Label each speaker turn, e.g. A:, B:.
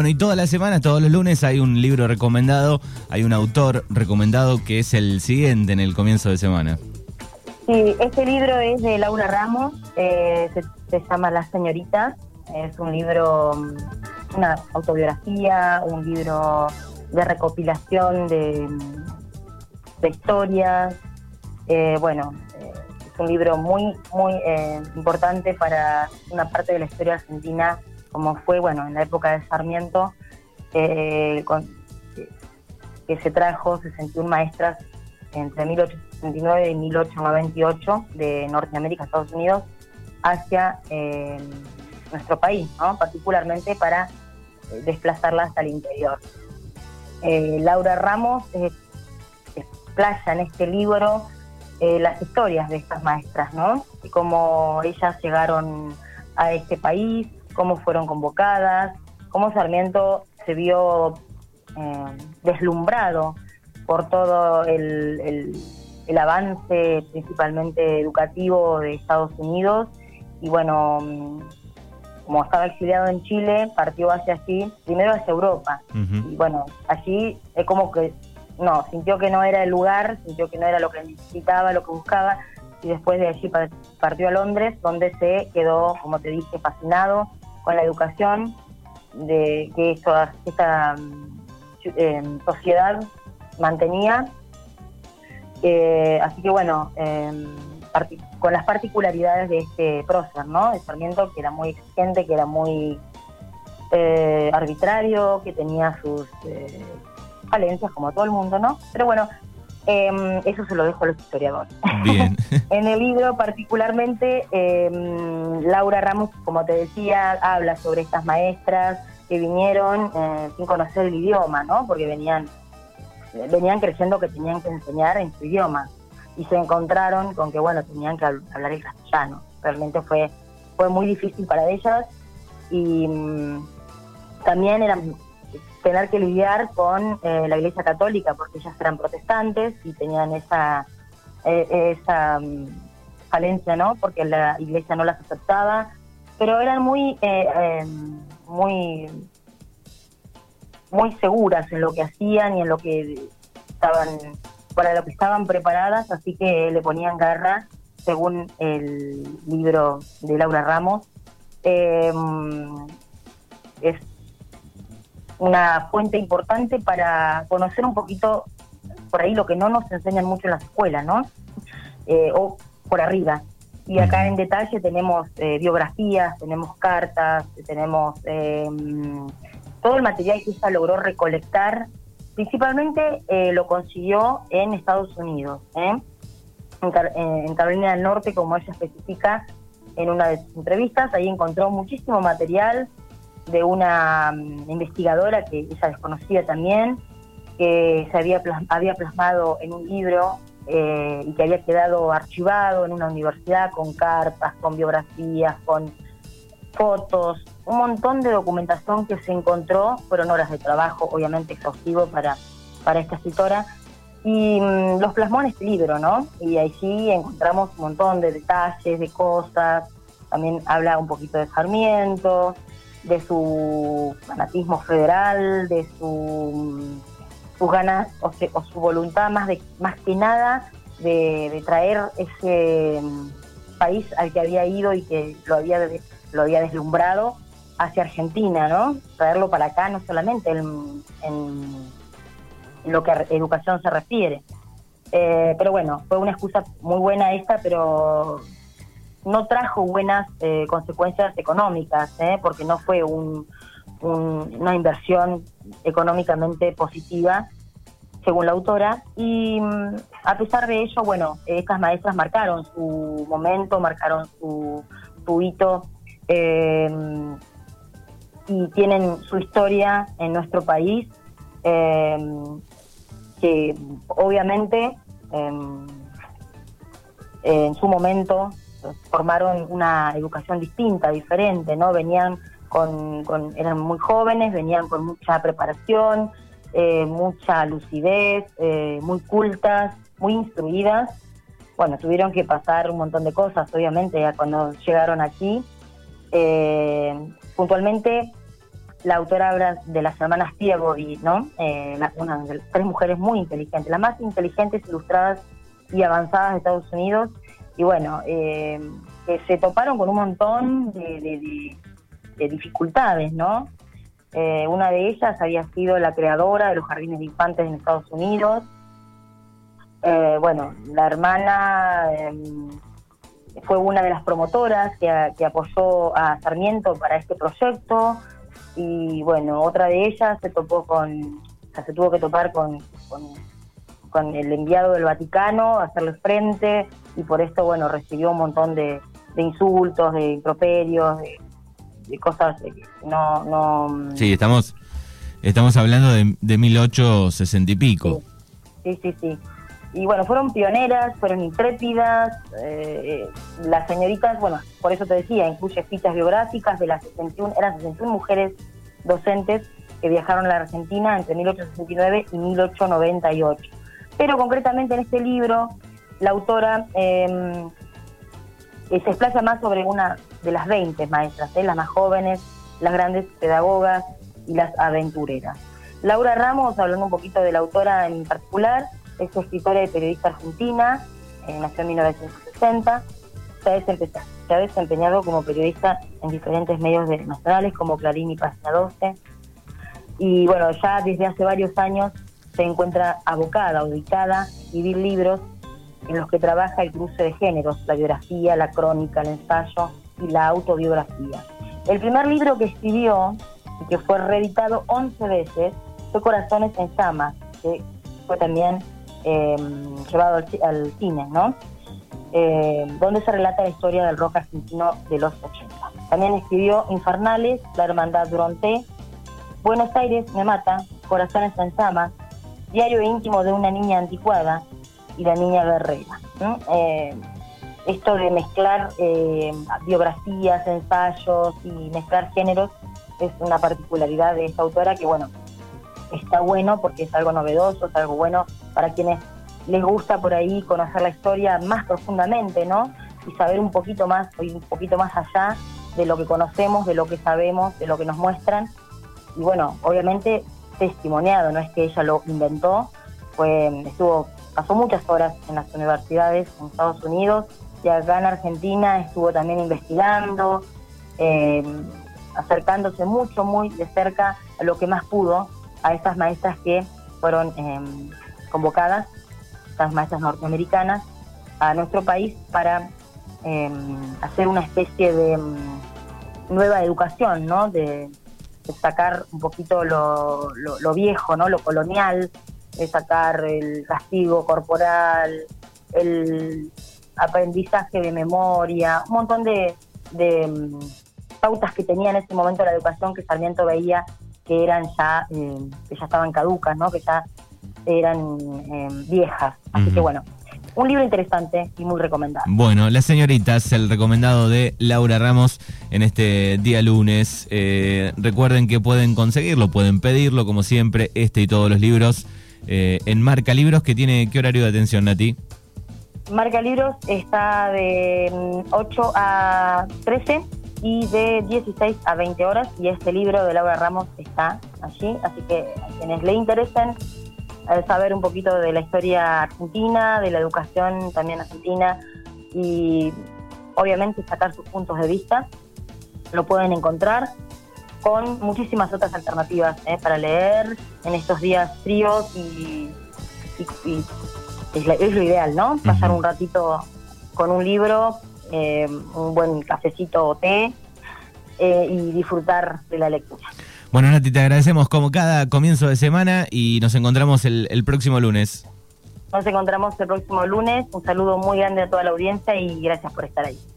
A: Bueno, y todas las semanas, todos los lunes hay un libro recomendado, hay un autor recomendado que es el siguiente en el comienzo de semana.
B: Sí, este libro es de Laura Ramos, eh, se, llama Las Señoritas, es un libro, mm, una autobiografía, un libro de recopilación de, de historias, eh, bueno, eh, es un libro muy, muy importante para una parte de la historia argentina como fue, bueno, en la época de Sarmiento, eh, que se trajo 61 maestras entre 1869 y 1898 de Norteamérica, Estados Unidos, hacia eh, nuestro país, ¿no? particularmente para eh, desplazarlas al interior. Laura Ramos explaya en este libro las historias de estas maestras, ¿no? Y cómo ellas llegaron a este país, cómo fueron convocadas, cómo Sarmiento se vio eh, deslumbrado por todo el, avance principalmente educativo de Estados Unidos y bueno, mm, como estaba exiliado en Chile, partió hacia allí, primero hacia Europa. Y bueno, allí es como que, no, sintió que no era el lugar, sintió que no era lo que necesitaba, lo que buscaba, y después de allí partió a Londres, donde se quedó, como te dije, fascinado la educación de que esta mm, eh, sociedad mantenía. Eh, así que bueno, em, con las particularidades de este prócer, ¿no? De Sarmiento, que era muy exigente, que era muy eh, arbitrario, que tenía sus falencias como todo el mundo, ¿no? Pero bueno, Em, eso se lo dejo a los historiadores.
A: Bien.
B: en el libro particularmente, em, Laura Ramos, como te decía, habla sobre estas maestras que vinieron eh, sin conocer el idioma, ¿no? Porque venían, venían creyendo que tenían que enseñar en su idioma y se encontraron con que, bueno, tenían que hablar el castellano. Realmente fue, fue muy difícil para ellas y mm, también eran tener que lidiar con eh, la Iglesia Católica, porque ellas eran protestantes y tenían esa, eh, esa mm, falencia, ¿no? Porque la Iglesia no las aceptaba, pero eran muy, eh, muy, muy seguras en lo que hacían y en lo que estaban, para lo que estaban preparadas, así que le ponían garra, según el libro de Laura Ramos. Mm, es una fuente importante para conocer un poquito por ahí lo que no nos enseñan mucho en las escuelas, ¿no? Eh, o por arriba. Y acá en detalle tenemos eh, biografías, tenemos cartas, tenemos em, todo el material que ella logró recolectar. Principalmente eh, lo consiguió en Estados Unidos, en, en Carolina del Norte, como ella especifica en una de sus entrevistas. Ahí encontró muchísimo material de una mm, investigadora que ella desconocía también, que se había, había plasmado en un libro eh, y que había quedado archivado en una universidad con cartas, con biografías, con fotos, un montón de documentación que se encontró, fueron horas de trabajo obviamente exhaustivo para, para esta escritora, y mm, los plasmó en este libro, ¿no? Y ahí sí encontramos un montón de detalles, de cosas, también habla un poquito de Sarmiento, de su fanatismo federal, de su, sus ganas o, su voluntad más, de, más que nada de, traer ese mm, país al que había ido y que lo había, lo había deslumbrado hacia Argentina, ¿no? Traerlo para acá no solamente en, en, lo que a educación se refiere. Eh, pero bueno, fue una excusa muy buena esta, pero no trajo buenas eh, consecuencias económicas, ¿eh? porque no fue una inversión económicamente positiva, según la autora. Y mm, a pesar de ello, bueno, estas maestras marcaron su momento, marcaron su, hito em, y tienen su historia en nuestro país, que obviamente en su momento formaron una educación distinta, diferente, ¿no? Venían con, eran muy jóvenes, venían con mucha preparación, eh, mucha lucidez, eh, muy cultas, muy instruidas. Bueno, tuvieron que pasar un montón de cosas, obviamente, ya cuando llegaron aquí. Eh, puntualmente, la autora habla de las hermanas Peabody, ¿no? Eh, una de tres mujeres muy inteligentes, las más inteligentes, ilustradas y avanzadas de Estados Unidos. Y bueno, eh, que se toparon con un montón de, dificultades, ¿no? Eh, una de ellas había sido la creadora de los jardines de infantes en Estados Unidos. bueno, la hermana em, fue una de las promotoras que, que apoyó a Sarmiento para este proyecto y bueno, otra de ellas se topó con, se tuvo que topar con, el enviado del Vaticano, hacerle frente y por esto, bueno, recibió un montón de, insultos, de improperios, de, cosas que no, no...
A: Sí, estamos, estamos hablando de, de 1860 y pico.
B: Sí, sí, sí. Y bueno, fueron pioneras, fueron intrépidas. Eh, las señoritas, bueno, por eso te decía, incluye fichas biográficas de las 61, eran 61 mujeres docentes que viajaron a la Argentina entre 1869 y 1898. Pero concretamente en este libro, la autora em, eh, se explaza más sobre una de las 20 maestras, ¿eh? las más jóvenes, las grandes pedagogas y las aventureras. Laura Ramos, hablando un poquito de la autora en particular, es escritora y periodista argentina, eh, nació en 1960, se ha, desempeñado como periodista en diferentes medios nacionales como Clarín y Página 12. Y bueno, ya desde hace varios años se encuentra abocada, ubicada vi libros en los que trabaja el cruce de géneros, la biografía, la crónica, el ensayo y la autobiografía. El primer libro que escribió y que fue reeditado 11 veces fue Corazones en Llamas, que fue también Em, llevado al, cine, ¿no? Eh, donde se relata la historia del rock argentino de los 80. También escribió Infernales, La Hermandad Bronte, Buenos Aires me mata, Corazones en llamas, Diario íntimo de una niña anticuada y La niña guerrera. Eh, esto de mezclar eh, biografías, ensayos y mezclar géneros es una particularidad de esta autora que, bueno, está bueno porque es algo novedoso, es algo bueno para quienes les gusta por ahí conocer la historia más profundamente, ¿no? Y saber un poquito más, un poquito más allá de lo que conocemos, de lo que sabemos, de lo que nos muestran. Y bueno, obviamente testimoniado, no es que ella lo inventó, fue, estuvo, pasó muchas horas en las universidades en Estados Unidos y acá en Argentina estuvo también investigando, eh, acercándose mucho, muy de cerca a lo que más pudo a estas maestras que fueron em, convocadas, estas maestras norteamericanas, a nuestro país para em, hacer una especie de em, nueva educación, ¿no? De, sacar un poquito lo, viejo, ¿no? Lo colonial, de sacar el castigo corporal, el aprendizaje de memoria, un montón de, de pautas que tenía en ese momento la educación que Sarmiento veía que eran ya, eh, que ya estaban caducas, ¿no? que ya eran eh, viejas. Así que bueno, un libro interesante y muy recomendado.
A: Bueno, Las señoritas, el recomendado de Laura Ramos en este día lunes. Eh, recuerden que pueden conseguirlo, pueden pedirlo, como siempre, este y todos los libros en Marca Libros, que tiene qué horario de atención, Nati.
B: Marca Libros está de 8 mm, a 13 y de 16 a 20 horas y este libro de Laura Ramos está allí, así que a quienes le interesen eh, saber un poquito de la historia argentina, de la educación también argentina y obviamente sacar sus puntos de vista, lo pueden encontrar con muchísimas otras alternativas eh, para leer en estos días fríos y, es, lo ideal, ¿no? Pasar un ratito con un libro eh, un buen cafecito o té eh, y disfrutar de la lectura.
A: Bueno, Nati, te agradecemos como cada comienzo de semana y nos encontramos el, el próximo lunes.
B: Nos encontramos el próximo lunes. Un saludo muy grande a toda la audiencia y gracias por estar ahí.